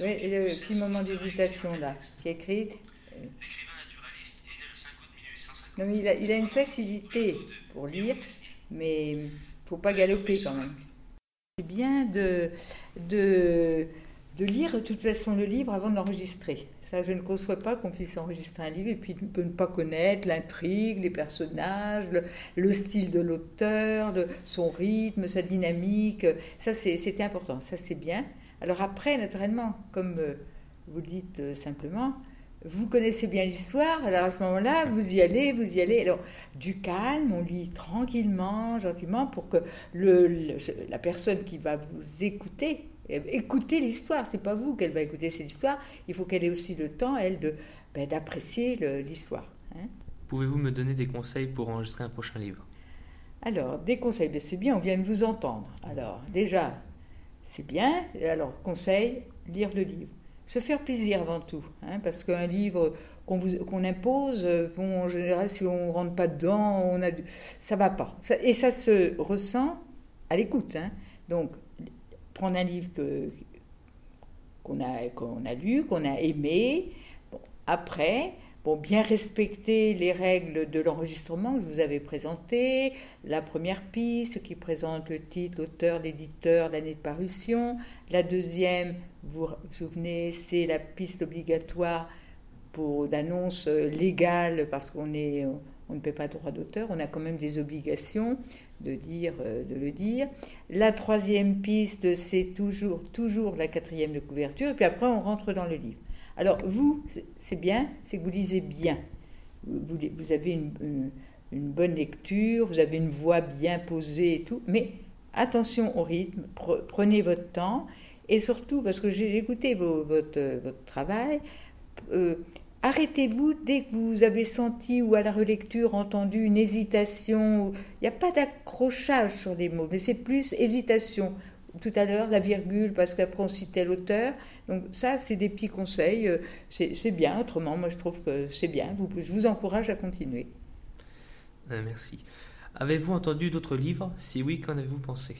Oui, et le petit moment d'hésitation là, qui est écrit. euh, Non, mais il a, il a une facilité pour lire, mais il faut pas galoper quand même. C'est bien de, de, de lire de toute façon le livre avant de l'enregistrer. Ça, je ne conçois pas qu'on puisse enregistrer un livre et puis ne ne pas connaître l'intrigue, les personnages, le, le style de l'auteur, son rythme, sa dynamique. Ça, c'est- c'était important. Ça, c'est bien. Alors après, naturellement, comme euh, vous le dites euh, simplement, vous connaissez bien l'histoire, alors à ce moment-là, vous y allez, vous y allez. Alors, du calme, on lit tranquillement, gentiment, pour que le, le- la personne qui va vous écouter, euh, écouter l'histoire, c'est pas vous qu'elle va écouter, c'est l'histoire. Il faut qu'elle ait aussi le temps, elle, de, ben, d'apprécier l'histoire. hein. Pouvez-vous me donner des conseils pour enregistrer un prochain livre? Alors, des conseils, ben, c'est bien, on vient de vous entendre. Alors, déjà, c'est bien. Alors, conseil, lire le livre. Se faire plaisir avant tout, hein, parce qu'un livre qu'on impose, euh, en général, si on ne rentre pas dedans, on a, ça va pas. Et ça se ressent à l'écoute. hein. Donc, prendre un livre qu'on a, a lu, qu'on a aimé. Bon, après, bon, bien respecter les règles de l'enregistrement que je vous avais présenté, la première piste qui présente le titre, l'auteur, l'éditeur, l'année de parution. La deuxième, vous vous souvenez, c'est la piste obligatoire pour d'annonce légale parce qu'on est on ne paie pas de droit d'auteur, on a quand même des obligations de dire de le dire. La troisième piste, c'est toujours toujours la quatrième de couverture et puis après on rentre dans le livre. Alors vous, c'est- bien, c'est que vous lisez bien. Vous, avez une, bonne lecture, vous avez une voix bien posée et tout, mais attention au rythme, pre- prenez votre temps et surtout, parce que j'ai écouté votre travail, euh, arrêtez-vous dès que vous avez senti ou à la relecture entendu une hésitation. Il n'y a pas d'accrochage sur les mots, mais c'est plus hésitation. Tout à l'heure, la virgule, parce qu'après on citait l'auteur. Donc ça, c'est des petits conseils. euh, C'est bien. Autrement, moi, je trouve que c'est bien. Vous- je vous encourage à continuer. Euh, Merci. Avez-vous entendu d'autres livres? Si oui, qu'en avez-vous pensé?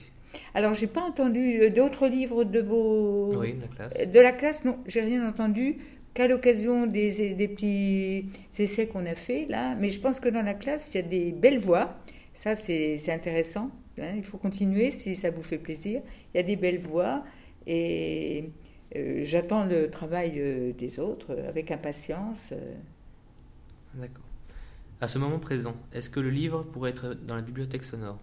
Alors, j'ai pas entendu euh, d'autres livres de vos Oui, de la classe. de la classe? Non, j'ai rien entendu qu'à l'occasion des, des petits essais qu'on a fait là. Mais je pense que dans la classe, il y a des belles voix. Ça, c'est intéressant. Hein. Il faut continuer si ça vous fait plaisir. Il y a des belles voix et euh, j'attends le travail euh, des autres avec impatience. euh. D'accord. À ce moment présent, est-ce que le livre pourrait être dans la bibliothèque sonore?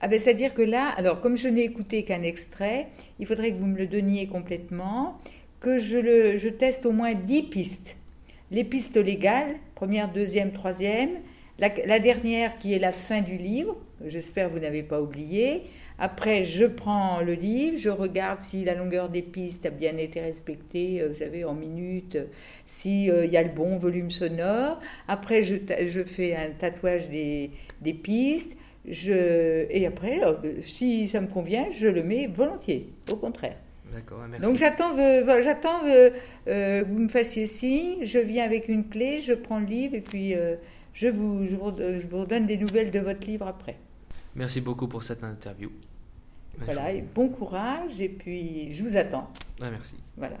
Ah ben, c'est-à-dire que là, alors comme je n'ai écouté qu'un extrait, il faudrait que vous me le donniez complètement, que je, le, je teste au moins 10 pistes. Les pistes légales, première, deuxième, troisième, la, la dernière qui est la fin du livre, j'espère que vous n'avez pas oublié. Après, je prends le livre, je regarde si la longueur des pistes a bien été respectée, euh, vous savez, en minutes, s'il y a le bon volume sonore. Après, je, fais un tatouage des, des pistes. Je, et après, euh, si ça me convient, je le mets volontiers, au contraire. D'accord, merci. Donc j'attends euh, j'attends euh, euh, que vous me fassiez signe, je viens avec une clé, je prends le livre et puis euh, je, vous, je, vous, je vous redonne des nouvelles de votre livre après. Merci beaucoup pour cette interview. Voilà, et bon courage et puis je vous attends. Ah, merci. Voilà.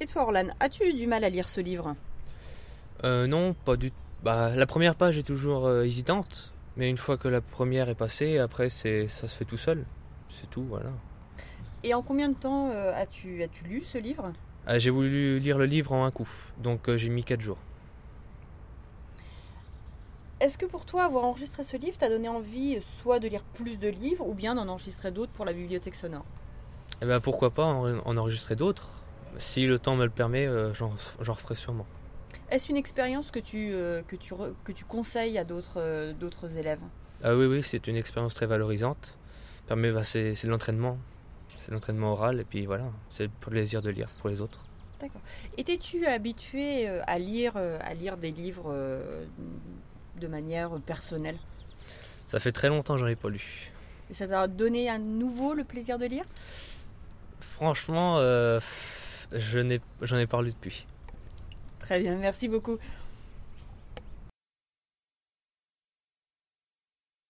Et toi, Orlan, as-tu eu du mal à lire ce livre? Euh, non, pas du tout. Bah, la première page est toujours euh, hésitante, mais une fois que la première est passée, après c'est ça se fait tout seul. C'est tout, voilà. Et en combien de temps euh, as-tu as lu ce livre? Ah, j'ai voulu lire le livre en un coup, donc euh, j'ai mis 4 jours. Est-ce que pour toi, avoir enregistré ce livre t'a donné envie soit de lire plus de livres ou bien d'en enregistrer d'autres pour la bibliothèque sonore? Et ben pourquoi pas en, en enregistrer d'autres? Si le temps me le permet, euh, j'en referai sûrement. Est-ce une expérience que tu, euh, que tu, re- que tu conseilles à d'autres euh, d'autres élèves? Ah oui, oui, c'est une expérience très valorisante. Permet, bah, c'est de l'entraînement. C'est l'entraînement oral, et puis voilà, c'est le plaisir de lire pour les autres. D'accord. Étais-tu habitué euh, à lire, euh, à lire des livres euh, de manière personnelle Ça fait très longtemps que j'en ai pas lu. Et ça t'a donné à nouveau le plaisir de lire? Franchement, euh, je n'ai- j'en ai parlé depuis. Très bien, merci beaucoup.